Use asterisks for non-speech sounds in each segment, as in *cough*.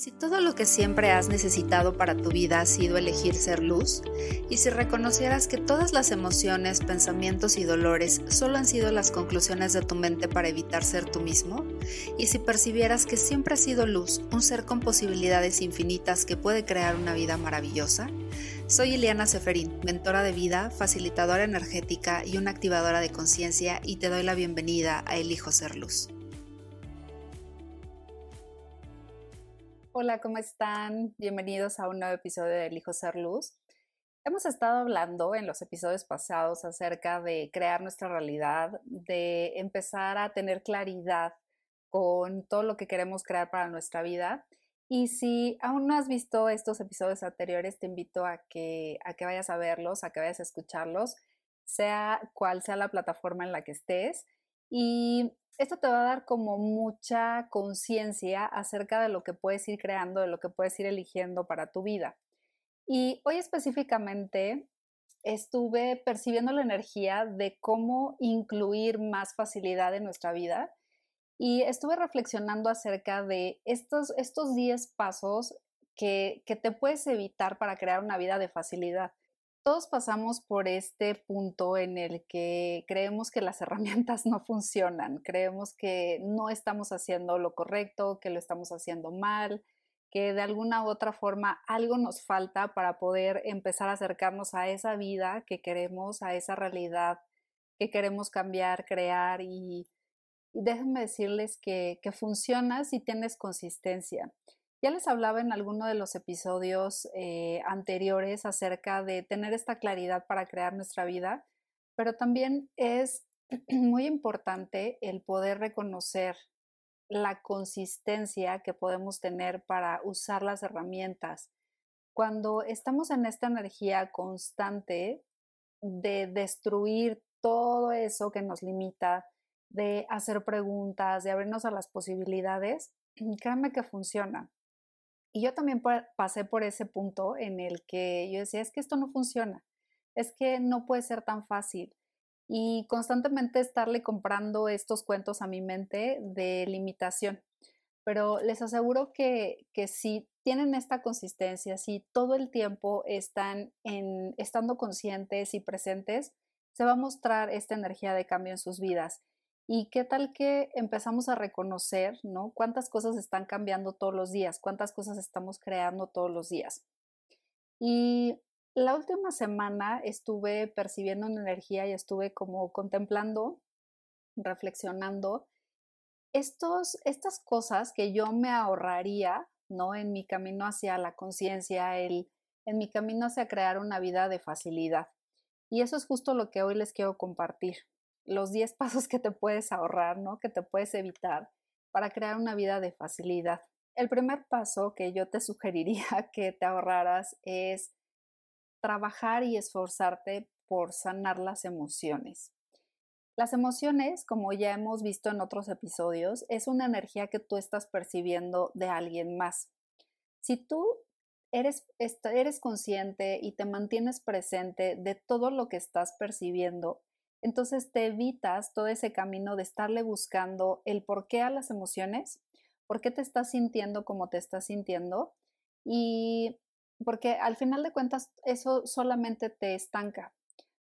si todo lo que siempre has necesitado para tu vida ha sido elegir ser luz? ¿Y si reconocieras que todas las emociones, pensamientos y dolores solo han sido las conclusiones de tu mente para evitar ser tú mismo? ¿Y si percibieras que siempre has sido luz, un ser con posibilidades infinitas que puede crear una vida maravillosa? Soy Ileana Seferín, mentora de vida, facilitadora energética y una activadora de conciencia y te doy la bienvenida a Elijo Ser Luz. Hola, ¿cómo están? Bienvenidos a un nuevo episodio de Elijo Ser Luz. Hemos estado hablando en los episodios pasados acerca de crear nuestra realidad, de empezar a tener claridad con todo lo que queremos crear para nuestra vida. Y si aún no has visto estos episodios anteriores, te invito a que, a que vayas a verlos, a que vayas a escucharlos, sea cual sea la plataforma en la que estés. Y esto te va a dar como mucha conciencia acerca de lo que puedes ir creando, de lo que puedes ir eligiendo para tu vida. Y hoy específicamente estuve percibiendo la energía de cómo incluir más facilidad en nuestra vida y estuve reflexionando acerca de estos, estos 10 pasos que, que te puedes evitar para crear una vida de facilidad todos pasamos por este punto en el que creemos que las *laughs* herramientas no funcionan, creemos que no estamos haciendo lo correcto, que lo estamos haciendo mal, que de alguna u otra forma algo nos falta para poder empezar a acercarnos a esa vida que queremos, a esa realidad que queremos cambiar, crear y, déjenme decirles que, que funciona si tienes consistencia. Ya les hablaba en alguno de los episodios eh, anteriores acerca de tener esta claridad para crear nuestra vida, pero también es *clears throat* muy importante el poder reconocer la consistencia que podemos tener para usar las herramientas. Cuando estamos en esta energía constante de destruir todo eso que nos limita, de hacer preguntas, de abrirnos a las posibilidades, *clears throat* créanme que funciona. Y yo también pasé por ese punto en el que yo decía, es que esto no funciona, es que no puede ser tan fácil. Y constantemente estarle comprando estos cuentos a mi mente de limitación. Pero les aseguro que, que si tienen esta consistencia, si todo el tiempo están en, estando conscientes y presentes, se va a mostrar esta energía de cambio en sus vidas. ¿Y qué tal que empezamos a reconocer, ¿no? Cuántas cosas están cambiando todos los días, cuántas cosas estamos creando todos los días. Y la última semana estuve percibiendo una energía y estuve como contemplando, reflexionando estos, estas cosas que yo me ahorraría, ¿no? En mi camino hacia la conciencia, en mi camino hacia crear una vida de facilidad. Y eso es justo lo que hoy les quiero compartir los 10 pasos que te puedes ahorrar, ¿no? Que te puedes evitar para crear una vida de facilidad. El primer paso que yo te sugeriría *laughs* que te ahorraras es trabajar y esforzarte por sanar las emociones. Las emociones, como ya hemos visto en otros episodios, es una energía que tú estás percibiendo de alguien más. Si tú eres, eres consciente y te mantienes presente de todo lo que estás percibiendo, entonces te evitas todo ese camino de estarle buscando el por qué a las emociones, por qué te estás sintiendo como te estás sintiendo y porque al final de cuentas eso solamente te estanca.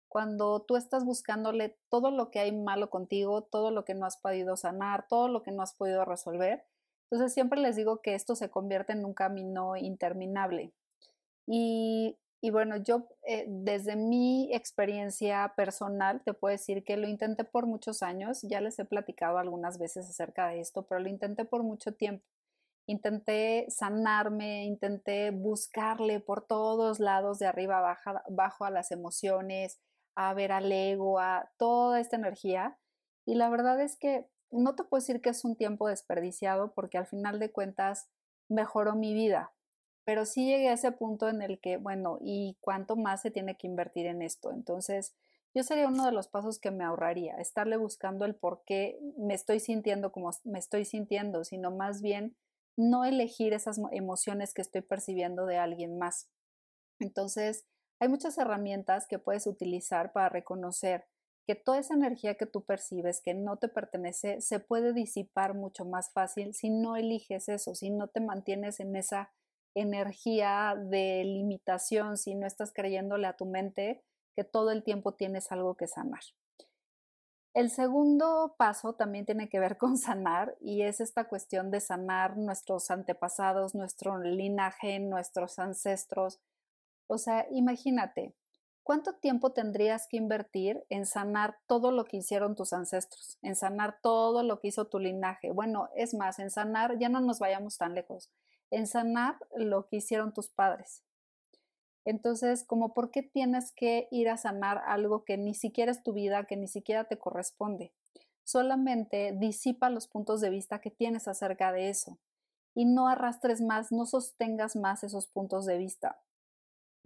Cuando tú estás buscándole todo lo que hay malo contigo, todo lo que no has podido sanar, todo lo que no has podido resolver, entonces siempre les digo que esto se convierte en un camino interminable. Y y bueno, yo eh, desde mi experiencia personal te puedo decir que lo intenté por muchos años, ya les he platicado algunas veces acerca de esto, pero lo intenté por mucho tiempo. Intenté sanarme, intenté buscarle por todos lados, de arriba abajo, abajo a las emociones, a ver al ego, a toda esta energía. Y la verdad es que no te puedo decir que es un tiempo desperdiciado porque al final de cuentas mejoró mi vida, pero sí llegué a ese punto en el que, bueno, ¿y cuánto más se tiene que invertir en esto? Entonces, yo sería uno de los pasos que me ahorraría, estarle buscando el por qué me estoy sintiendo como me estoy sintiendo, sino más bien no elegir esas emociones que estoy percibiendo de alguien más. Entonces, hay muchas herramientas que puedes utilizar para reconocer que toda esa energía que tú percibes que no te pertenece se puede disipar mucho más fácil si no eliges eso, si no te mantienes en esa energía de limitación, si no estás creyéndole a tu mente que todo el tiempo tienes algo que sanar. El segundo paso también tiene que ver con *laughs* sanar y es esta cuestión de sanar nuestros antepasados, nuestro linaje, nuestros ancestros. O sea, imagínate, ¿cuánto tiempo tendrías que invertir en sanar todo lo que hicieron tus ancestros, en sanar todo lo que hizo tu linaje? Bueno, es más, en sanar, ya no nos vayamos tan lejos, en sanar lo que hicieron tus padres, entonces, como por qué tienes que ir a sanar algo que ni siquiera es tu vida, que ni siquiera te corresponde. Solamente disipa los puntos de vista que tienes acerca de eso y no arrastres más, no sostengas más esos puntos de vista,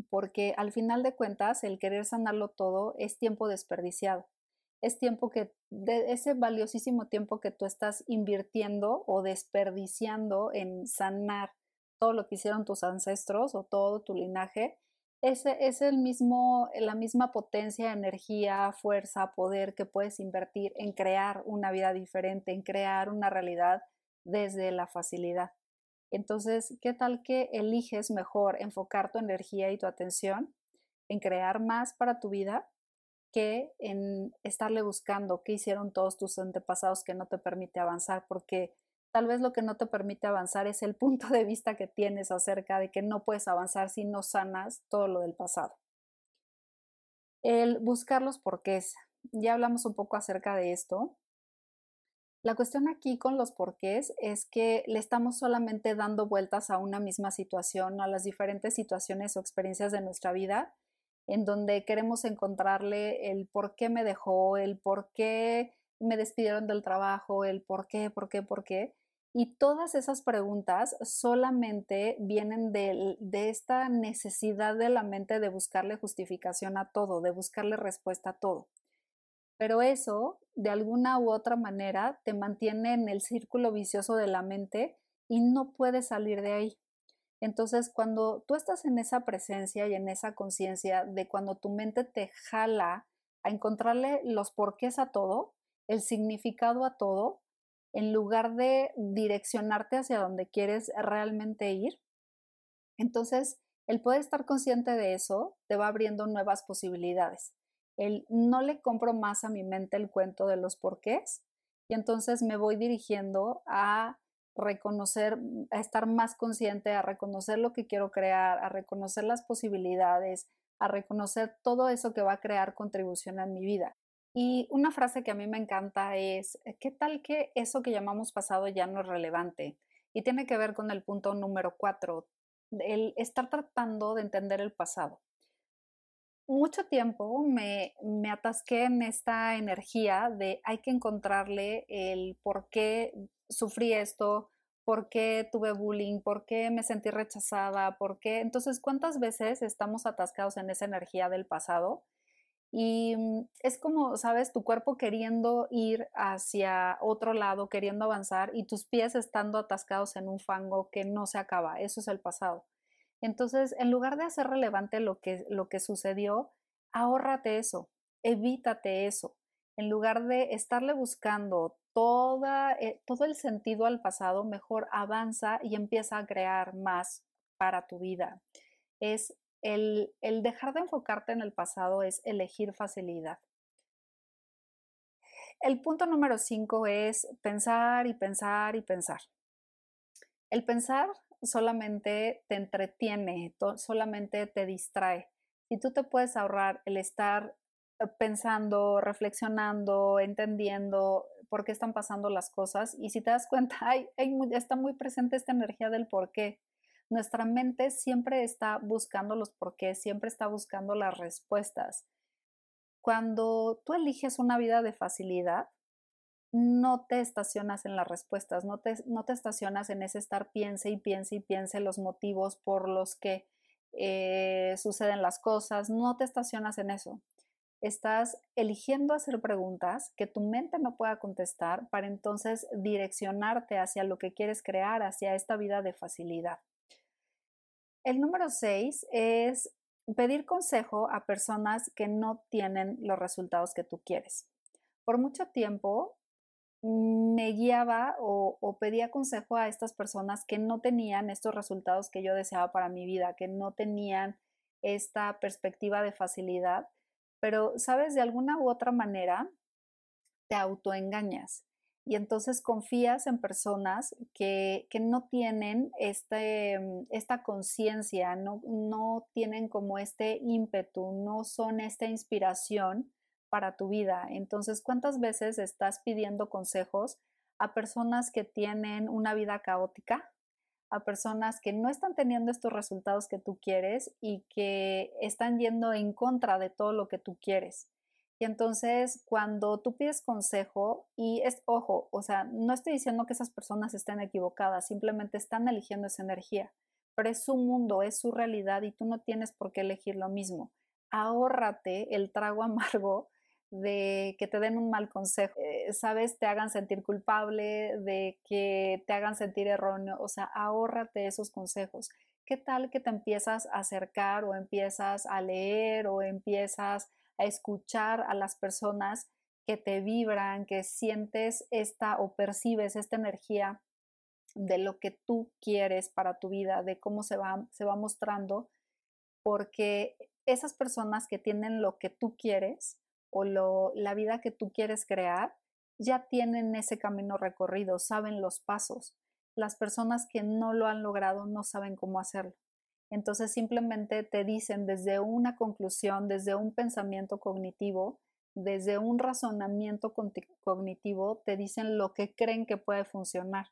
porque al final de cuentas el querer sanarlo todo es tiempo desperdiciado. Es tiempo que, de ese valiosísimo tiempo que tú estás invirtiendo o desperdiciando en sanar todo lo que hicieron tus ancestros o todo tu linaje, ese es el mismo, la misma potencia, energía, fuerza, poder que puedes invertir en crear una vida diferente, en crear una realidad desde la facilidad. Entonces, ¿qué tal que eliges mejor enfocar tu energía y tu atención en crear más para tu vida que en estarle buscando qué hicieron todos tus antepasados que no te permite avanzar? Porque Tal vez lo que no te permite avanzar es el punto de vista que tienes acerca de que no puedes avanzar si no sanas todo lo del pasado. El buscar los porqués. Ya hablamos un poco acerca de esto. La cuestión aquí con los porqués es que le estamos solamente dando vueltas a una misma situación, a las diferentes situaciones o experiencias de nuestra vida, en donde queremos encontrarle el por qué me dejó, el por qué me despidieron del trabajo, el por qué, por qué, por qué. Y todas esas preguntas solamente vienen de, esta necesidad de la mente de buscarle justificación a todo, de buscarle respuesta a todo. Pero eso, de alguna u otra manera, te mantiene en el círculo vicioso de la mente y no puedes salir de ahí. Entonces, cuando tú estás en esa presencia y en esa conciencia de cuando tu mente te jala a encontrarle los porqués a todo, el significado a todo, en lugar de direccionarte hacia donde quieres realmente ir. Entonces, el poder estar consciente de eso te va abriendo nuevas posibilidades. El no le compro más a mi mente el cuento de los porqués y entonces me voy dirigiendo a reconocer, a estar más consciente, a reconocer lo que quiero crear, a reconocer las posibilidades, a reconocer todo eso que va a crear contribución en mi vida. Y una frase que a mí me encanta es, eh, ¿qué tal que eso que llamamos pasado ya no es relevante? Y tiene que ver con el punto número cuatro, el estar tratando de entender el pasado. Mucho tiempo me, me atasqué en esta energía de hay que encontrarle el por qué sufrí esto, por qué tuve bullying, por qué me sentí rechazada, por qué. Entonces, ¿cuántas veces estamos atascados en esa energía del pasado? Y mm, es como, sabes, tu cuerpo queriendo ir hacia otro lado, queriendo avanzar y tus pies estando atascados en un fango que no se acaba. Eso es el pasado. Entonces, en lugar de hacer relevante lo que, lo que sucedió, ahórrate eso, evítate eso. En lugar de estarle buscando toda, eh, todo el sentido al pasado, mejor avanza y empieza a crear más para tu vida. Es el, dejar de enfocarte en el pasado es elegir facilidad. El punto número cinco es pensar y pensar y pensar. El pensar solamente te entretiene, solamente te distrae. Y tú te puedes ahorrar el estar eh, pensando, reflexionando, entendiendo por qué están pasando las cosas. Y si te das cuenta, *laughs* está muy presente esta energía del por qué. Nuestra mente siempre está buscando los porqués, siempre está buscando las respuestas. Cuando tú eliges una vida de facilidad, no te estacionas en las respuestas, no te, no te estacionas en ese estar piense y piense y piense los motivos por los que eh, suceden las cosas, no te estacionas en eso. Estás eligiendo hacer preguntas que tu mente no pueda contestar para entonces direccionarte hacia lo que quieres crear, hacia esta vida de facilidad. El número seis es pedir consejo a personas que no tienen los resultados que tú quieres. Por mucho tiempo me guiaba o, o, pedía consejo a estas personas que no tenían estos resultados que yo deseaba para mi vida, que no tenían esta perspectiva de facilidad, pero, sabes, de alguna u otra manera te autoengañas y entonces confías en personas que, no tienen este, mm, esta conciencia, no, no tienen como este ímpetu, no son esta inspiración para tu vida. Entonces, ¿cuántas veces estás pidiendo consejos a personas que tienen una vida caótica, a personas que no están teniendo estos resultados que tú quieres y que están yendo en contra de todo lo que tú quieres? Y entonces, cuando tú pides consejo, y es, ojo, o sea, no estoy diciendo que esas personas estén equivocadas, simplemente están eligiendo esa energía, pero es su mundo, es su realidad y tú no tienes por qué elegir lo mismo. Ahórrate el trago *laughs* amargo de que te den un mal consejo, eh, sabes, te hagan sentir culpable, de que te hagan sentir erróneo, o sea, ahórrate esos consejos. ¿Qué tal que te empiezas a acercar o empiezas a leer o empiezas a escuchar a las personas que te vibran, que sientes esta o percibes esta energía de lo que tú quieres para tu vida, de cómo se va, se va mostrando, porque esas personas que tienen lo que tú quieres o la vida que tú quieres crear, ya tienen ese camino recorrido, saben los pasos. Las personas que no lo han logrado no saben cómo hacerlo. Entonces simplemente te dicen desde una conclusión, desde un pensamiento cognitivo, desde un razonamiento cognitivo, te dicen lo que creen que puede funcionar.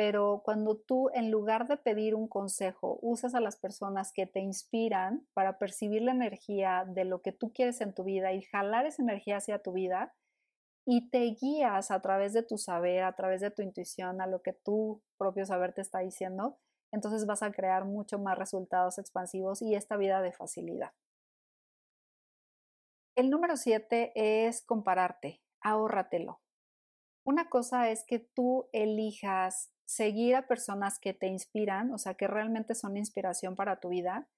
Pero cuando tú, en lugar de pedir un consejo, usas a las personas que te inspiran para percibir la energía de lo que tú quieres en tu vida y jalar esa energía hacia tu vida, y te guías a través de tu saber, a través de tu intuición, a lo que tu propio saber te está diciendo, entonces vas a crear mucho más resultados expansivos y esta vida de facilidad. El número siete es compararte, ahórratelo. Una cosa es que tú elijas seguir a personas que te inspiran, o sea, que realmente son inspiración para tu vida,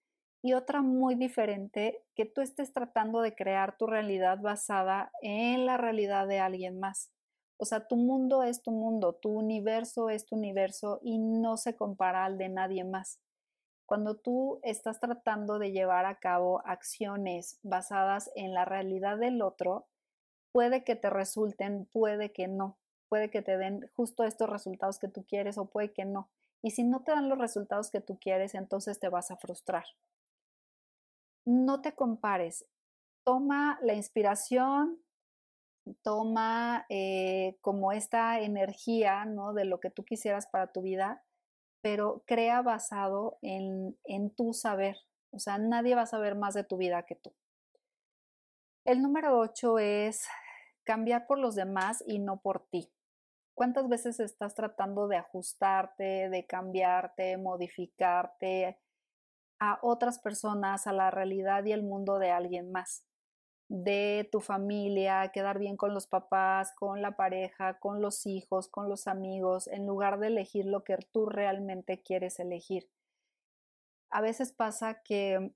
y otra muy diferente, que tú estés tratando de crear tu realidad basada en la realidad de alguien más. O sea, tu mundo es tu mundo, tu universo es tu universo y no se compara al de nadie más. Cuando tú estás tratando de llevar a cabo acciones basadas en la realidad del otro, puede que te resulten, puede que no, puede que te den justo estos resultados que tú quieres o puede que no. Y si no te dan los resultados que tú quieres, entonces te vas a frustrar. No te compares. Toma la inspiración, toma eh, como esta energía, ¿no? De lo que tú quisieras para tu vida, pero crea basado en, en tu saber. O sea, nadie va a saber más de tu vida que tú. El número ocho es cambiar por los demás y no por ti. ¿Cuántas veces estás tratando de ajustarte, de cambiarte, modificarte a otras personas, a la realidad y el mundo de alguien más? de tu familia, quedar bien con los papás, con la pareja, con los hijos, con los amigos, en lugar de elegir lo que tú realmente quieres elegir. A veces pasa que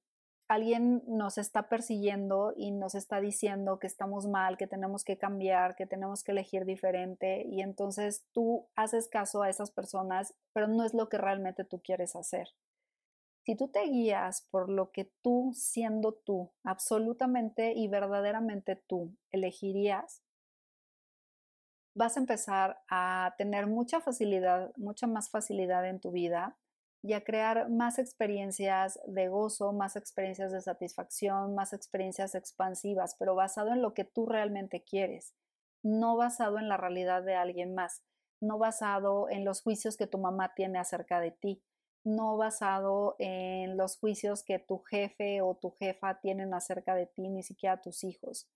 alguien nos está persiguiendo y nos está diciendo que estamos mal, que tenemos que cambiar, que tenemos que elegir diferente y entonces tú haces caso a esas personas, pero no es lo que realmente tú quieres hacer. Si tú te guías por lo que tú, siendo tú, absolutamente y verdaderamente tú, elegirías, vas a empezar a tener mucha facilidad, mucha más facilidad en tu vida y a crear más experiencias de gozo, más experiencias de satisfacción, más experiencias expansivas, pero basado en lo que tú realmente quieres, no basado en la realidad de alguien más, no basado en los juicios que tu mamá tiene acerca de ti, no basado en los juicios que tu jefe o tu jefa tienen acerca de ti, ni siquiera tus hijos.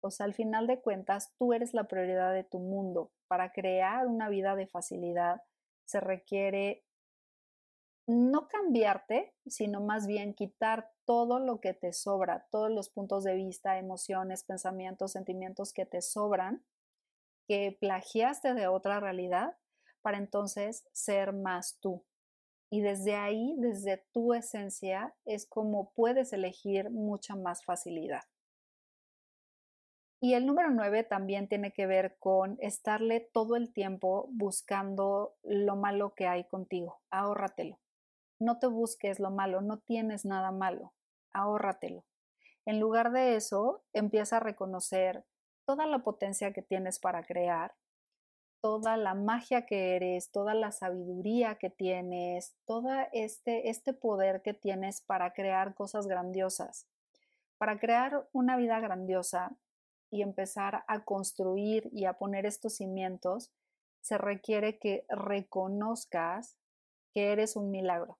O sea, al final de cuentas, tú eres la prioridad de tu mundo. Para crear una vida de facilidad se requiere no cambiarte, sino más bien quitar todo lo que te sobra, todos los puntos de vista, emociones, pensamientos, sentimientos que te sobran, que plagiaste de otra realidad, para entonces ser más tú, Y desde ahí, desde tu esencia, es como puedes elegir mucha más facilidad. Y el número nueve también tiene que ver con estarle todo el tiempo buscando lo malo que hay contigo. Ahórratelo. No te busques lo malo, no tienes nada malo. Ahórratelo. En lugar de eso, empieza a reconocer toda la potencia que tienes para crear, toda la magia que eres, toda la sabiduría que tienes, todo este, este poder que tienes para crear cosas grandiosas. Para crear una vida grandiosa y empezar a construir y a poner estos cimientos, se requiere que reconozcas que eres un milagro,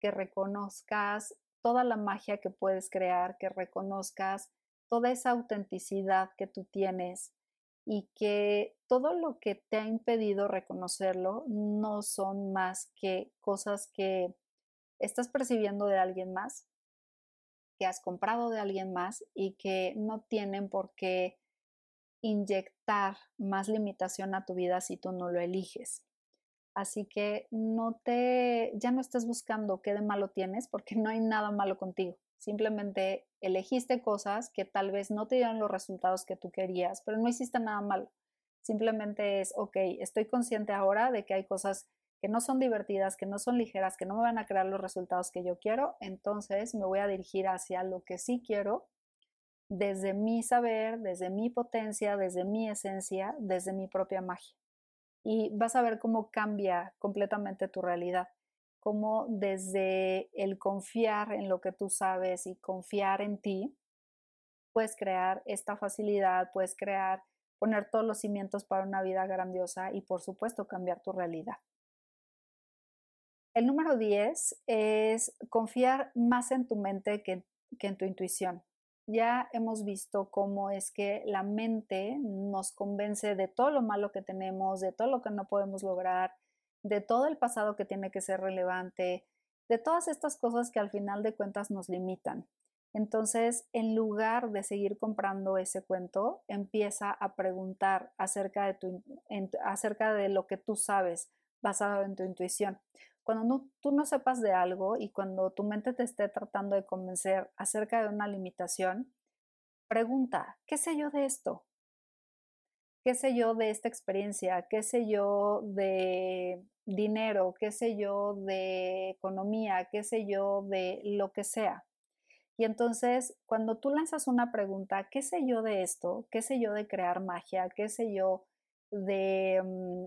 que reconozcas toda la magia que puedes crear, que reconozcas toda esa autenticidad que tú tienes y que todo lo que te ha impedido reconocerlo no son más que cosas que estás percibiendo de alguien más, que has comprado de alguien más y que no tienen por qué inyectar más limitación a tu vida si tú no lo eliges. Así que no te, ya no estés buscando qué de malo tienes porque no hay nada malo contigo. Simplemente elegiste cosas que tal vez no te dieron los resultados que tú querías, pero no hiciste nada malo. Simplemente es, ok, estoy consciente ahora de que hay cosas que no son divertidas, que no son ligeras, que no me van a crear los resultados que yo quiero, entonces me voy a dirigir hacia lo que sí quiero desde mi saber, desde mi potencia, desde mi esencia, desde mi propia magia. Y vas a ver cómo cambia completamente tu realidad cómo desde el confiar en lo que tú sabes y confiar en ti, puedes crear esta facilidad, puedes crear, poner todos los cimientos para una vida grandiosa y por supuesto cambiar tu realidad. El número 10 es confiar más en tu mente que, que en tu intuición. Ya hemos visto cómo es que la mente nos convence de todo lo malo que tenemos, de todo lo que no podemos lograr, de todo el pasado que tiene que ser relevante, de todas estas cosas que al final de cuentas nos limitan. Entonces, en lugar de seguir comprando ese cuento, empieza a preguntar acerca de, tu, acerca de lo que tú sabes basado en tu intuición. Cuando tú no sepas de algo y cuando tu mente te esté tratando de convencer acerca de una limitación, pregunta, ¿qué sé yo de esto? qué sé yo de esta experiencia, qué sé yo de dinero, qué sé yo de economía, qué sé yo de lo que sea. Y entonces, cuando tú lanzas una pregunta, ¿qué sé yo de esto? ¿Qué sé yo de crear magia? ¿Qué sé yo de mm,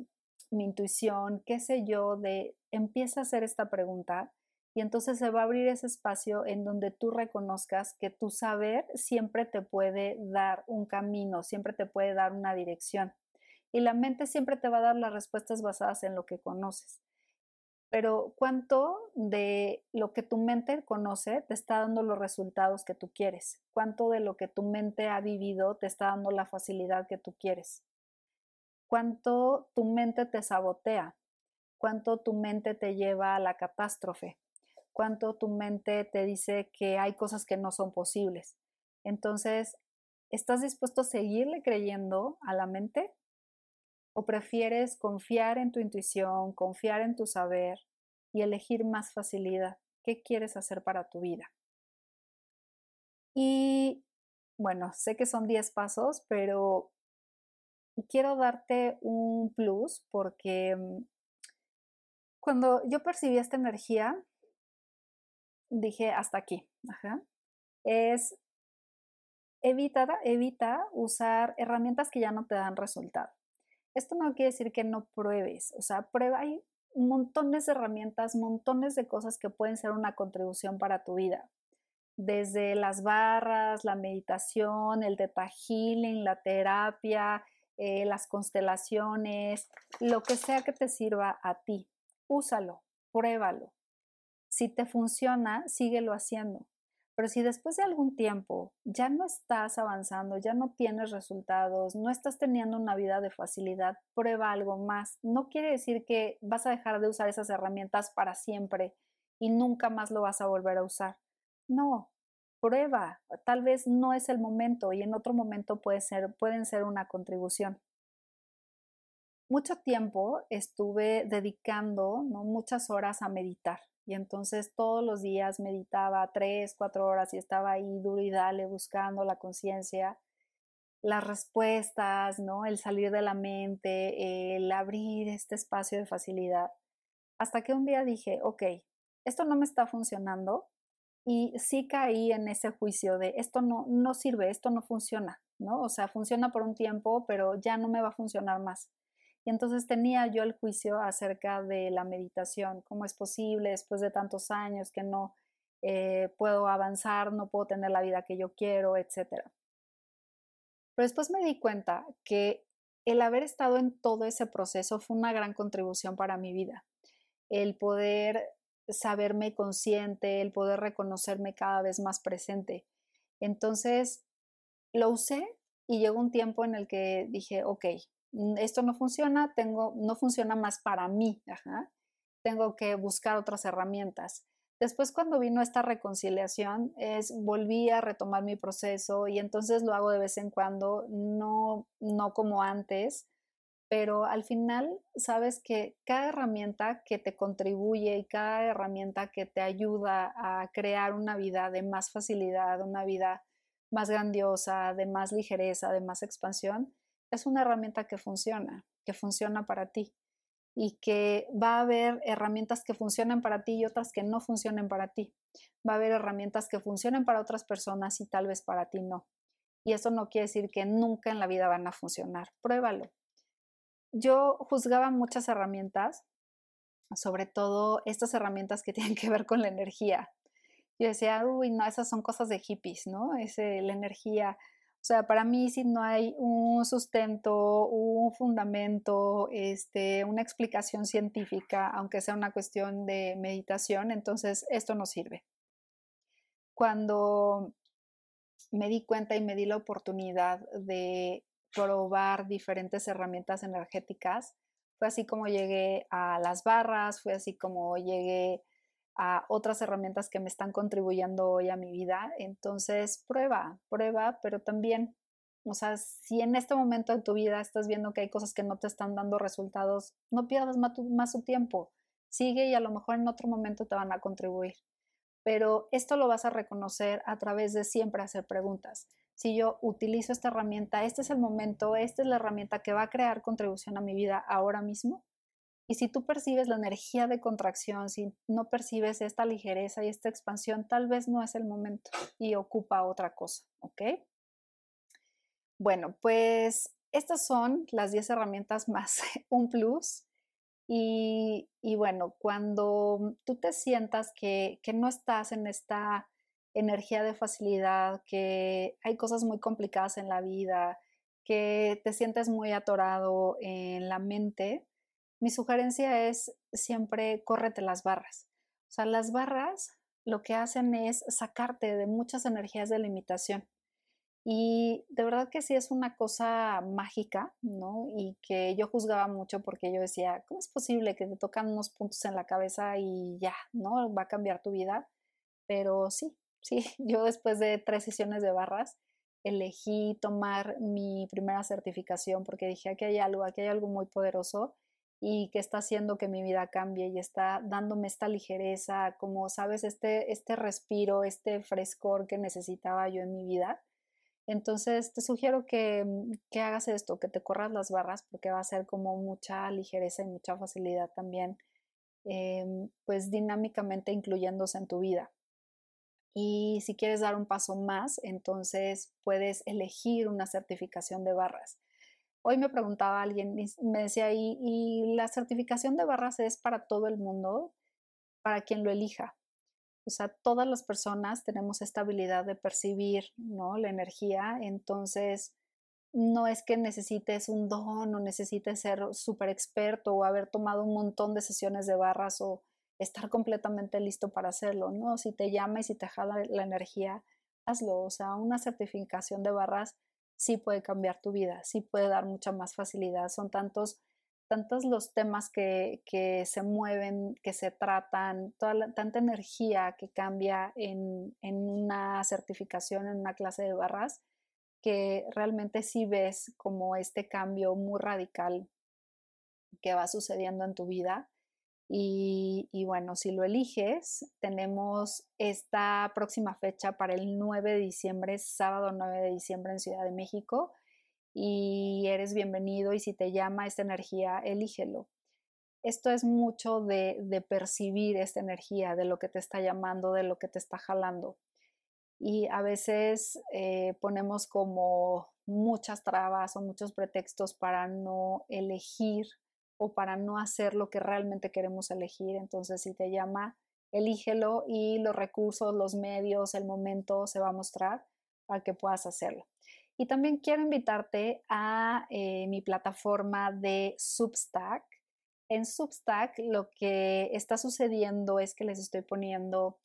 mi intuición? ¿Qué sé yo de... Empieza a hacer esta pregunta y entonces se va a abrir ese espacio en donde tú reconozcas que tu saber siempre te puede dar un camino, siempre te puede dar una dirección. Y la mente siempre te va a dar las respuestas basadas en lo que conoces. Pero ¿cuánto de lo que tu mente conoce te está dando los resultados que tú quieres? ¿Cuánto de lo que tu mente ha vivido te está dando la facilidad que tú quieres? ¿Cuánto tu mente te sabotea? ¿Cuánto tu mente te lleva a la catástrofe? cuánto tu mente te dice que hay cosas que no son posibles. Entonces, ¿estás dispuesto a seguirle creyendo a la mente? ¿O prefieres confiar en tu intuición, confiar en tu saber y elegir más facilidad? ¿Qué quieres hacer para tu vida? Y bueno, sé que son 10 pasos, pero quiero darte un plus porque mm, cuando yo percibí esta energía, dije hasta aquí. Es evita, evita usar herramientas que ya no te dan resultado. Esto no quiere decir que no pruebes, o sea, prueba, hay montones de herramientas, montones de cosas que pueden ser una contribución para tu vida. Desde las barras, la meditación, el teta healing, la terapia, eh, las constelaciones, lo que sea que te sirva a ti. Úsalo, pruébalo. Si te funciona, síguelo haciendo. Pero si después de algún tiempo ya no estás avanzando, ya no tienes resultados, no estás teniendo una vida de facilidad, prueba algo más. No quiere decir que vas a dejar de usar esas herramientas para siempre y nunca más lo vas a volver a usar. No, prueba. Tal vez no es el momento y en otro momento puede ser, pueden ser una contribución. mucho tiempo estuve dedicando muchas horas a meditar. Y entonces todos los días meditaba tres, cuatro horas y estaba ahí duro y dale buscando la conciencia, las respuestas, ¿no? El salir de la mente, el abrir este espacio de facilidad. Hasta que un día dije, ok, esto no me está funcionando y sí caí en ese juicio de esto no, no sirve, esto no funciona, ¿no? O sea, funciona por un tiempo, pero ya no me va a funcionar más. Y entonces tenía yo el juicio acerca de la meditación, cómo es posible después de tantos años que no eh, puedo avanzar, no puedo tener la vida que yo quiero, etc. Pero después me di cuenta que el haber estado en todo ese proceso fue una gran contribución para mi vida. El poder saberme consciente, el poder reconocerme cada vez más presente. Entonces, lo usé y llegó un tiempo en el que dije, ok, Mm, esto no funciona, tengo, no funciona más para mí, tengo que buscar otras herramientas. Después cuando vino esta reconciliación, es, volví a retomar mi proceso y entonces lo hago de vez en cuando, no, no como antes, pero al final sabes que cada herramienta que te contribuye y cada herramienta que te ayuda a crear una vida de más facilidad, una vida más grandiosa, de más ligereza, de más expansión, es una herramienta que funciona, que funciona para ti y que va a haber herramientas que funcionan para ti y otras que no funcionen para ti. Va a haber herramientas que funcionen para otras personas y tal vez para ti no. Y eso no quiere decir que nunca en la vida van a funcionar. Pruébalo. Yo juzgaba muchas herramientas, sobre todo estas herramientas que *laughs* tienen que ver con la energía. Yo decía, uy, no, esas son cosas de hippies, ¿no? Es la energía, o sea, para mí si no hay un sustento, un fundamento, este, una explicación científica, aunque sea una cuestión de meditación, entonces esto no sirve. Cuando me di cuenta y me di la oportunidad de probar diferentes herramientas energéticas, fue así como llegué a las barras, fue así como llegué a otras herramientas que me están contribuyendo hoy a mi vida. Entonces, prueba, prueba, pero también, o sea, si en este momento de tu vida estás viendo que hay cosas que no te están dando resultados, no pierdas más tu, más tu tiempo. Sigue y a lo mejor en otro momento te van a contribuir. Pero esto lo vas a reconocer a través de siempre hacer preguntas. Si yo utilizo esta herramienta, este es el momento, esta es la herramienta que va a crear contribución a mi vida ahora mismo, y si tú percibes la energía de contracción, si no percibes esta ligereza y esta expansión, tal vez no es el momento y ocupa otra cosa, ¿ok? Bueno, pues estas son las 10 herramientas más *laughs* un plus. Y, bueno, cuando tú te sientas que, que no estás en esta energía de facilidad, que hay cosas muy complicadas en la vida, que te sientes muy atorado en la mente, mi sugerencia es siempre córrete las barras. O sea, las barras lo que hacen es sacarte de muchas energías de limitación. Y de verdad que sí es una cosa mágica, ¿no? Y que yo juzgaba mucho porque yo decía, ¿cómo es posible que te tocan unos puntos en la cabeza y ya, ¿no? Va a cambiar tu vida. Pero sí, sí, *laughs* yo después de tres sesiones de barras elegí tomar mi primera certificación porque dije, aquí hay algo, aquí hay algo muy poderoso y que está haciendo que mi vida cambie y está dándome esta ligereza, como sabes, este, este respiro, este frescor que necesitaba yo en mi vida. Entonces te sugiero que, mm, que hagas esto, que te corras las barras porque va a ser como mucha ligereza y mucha facilidad también, em, pues dinámicamente incluyéndose en tu vida. Y si quieres dar un paso más, entonces puedes elegir una certificación de barras. Hoy me preguntaba alguien, me decía, ¿y, ¿y la certificación de barras es para todo el mundo? Para quien lo elija. O sea, todas las personas tenemos esta habilidad de percibir ¿no? la energía, entonces no es que necesites un don o necesites ser súper experto o haber tomado un montón de sesiones de barras o estar completamente listo para hacerlo, ¿no? Si te llama y si te jala la energía, hazlo. O sea, una certificación de barras sí puede cambiar tu vida, sí puede dar mucha más facilidad. Son tantos, tantos los temas que, se mueven, que se tratan, toda tanta energía que cambia en, en una certificación, en una clase de barras, que realmente sí ves como este cambio muy radical que va sucediendo en tu vida. Y, bueno, si lo eliges, tenemos esta próxima fecha para el 9 de diciembre, sábado 9 de diciembre en Ciudad de México. Y eres bienvenido y si te llama esta energía, elígelo. Esto es mucho de, de percibir esta energía, de lo que te está llamando, de lo que te está jalando. Y a veces eh, ponemos como muchas trabas o muchos pretextos para no elegir o para no hacer lo que realmente queremos elegir. Entonces, si te llama, elígelo y los recursos, los medios, el momento se va a mostrar para que puedas hacerlo. Y también quiero invitarte a eh, mi plataforma de Substack. En Substack lo que está sucediendo es que les estoy poniendo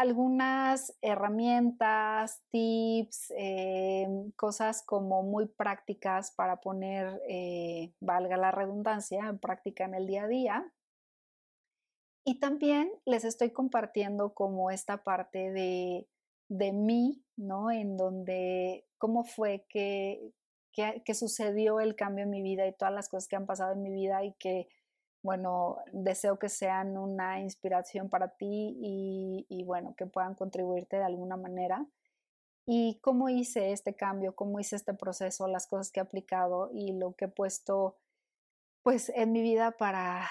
algunas herramientas, tips, eh, cosas como muy prácticas para poner, eh, valga la redundancia, en práctica en el día a día. Y también les estoy compartiendo como esta parte de, de mí, ¿no? En donde, cómo fue que, que, que sucedió el cambio en mi vida y todas las cosas que han pasado en mi vida y que bueno, deseo que sean una inspiración para ti y, bueno, que puedan contribuirte de alguna manera. Y cómo hice este cambio, cómo hice este proceso, las cosas que he aplicado y lo que he puesto pues en mi vida para,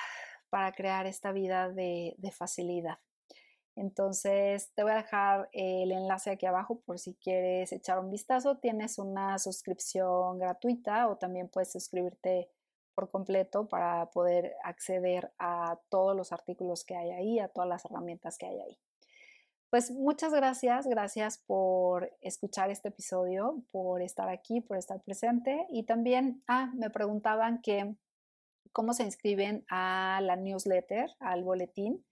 para crear esta vida de, de facilidad. Entonces, te voy a dejar el enlace aquí abajo por si quieres echar un vistazo. Tienes una suscripción gratuita o también puedes suscribirte por completo para poder acceder a todos los artículos que hay ahí, a todas las herramientas que hay ahí. Pues muchas gracias, gracias por escuchar este episodio, por estar aquí, por estar presente y también, ah, me preguntaban que cómo se inscriben a la newsletter, al boletín.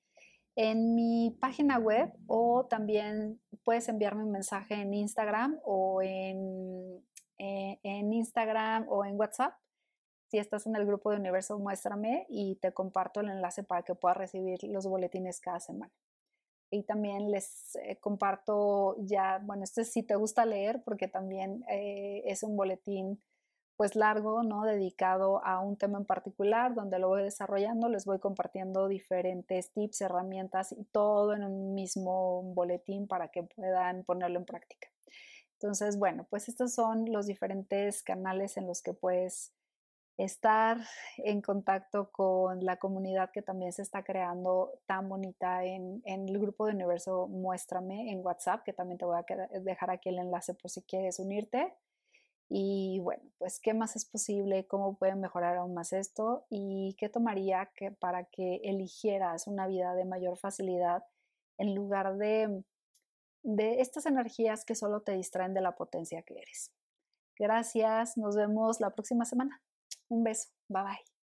En mi página web o también puedes enviarme un mensaje en Instagram o en, eh, en Instagram o en WhatsApp si estás en el grupo de Universo, muéstrame y te comparto el enlace para que puedas recibir los boletines cada semana. Y también les eh, comparto ya, bueno, este sí te gusta leer porque también eh, es un boletín pues largo, ¿no? Dedicado a un tema en particular, donde lo voy desarrollando, les voy compartiendo diferentes tips, herramientas y todo en un mismo boletín para que puedan ponerlo en práctica. Entonces, bueno, pues estos son los diferentes canales en los que puedes estar en contacto con la comunidad que también se está creando tan bonita en, el grupo de Universo Muéstrame en WhatsApp, que también te voy a dejar aquí el enlace por si quieres unirte. Y bueno, pues qué más es posible, cómo pueden mejorar aún más esto y qué tomaría que, para que eligieras una vida de mayor facilidad en lugar de, de estas energías que solo te distraen de la potencia que eres. Gracias, nos vemos la próxima semana. Un beso. Bye bye.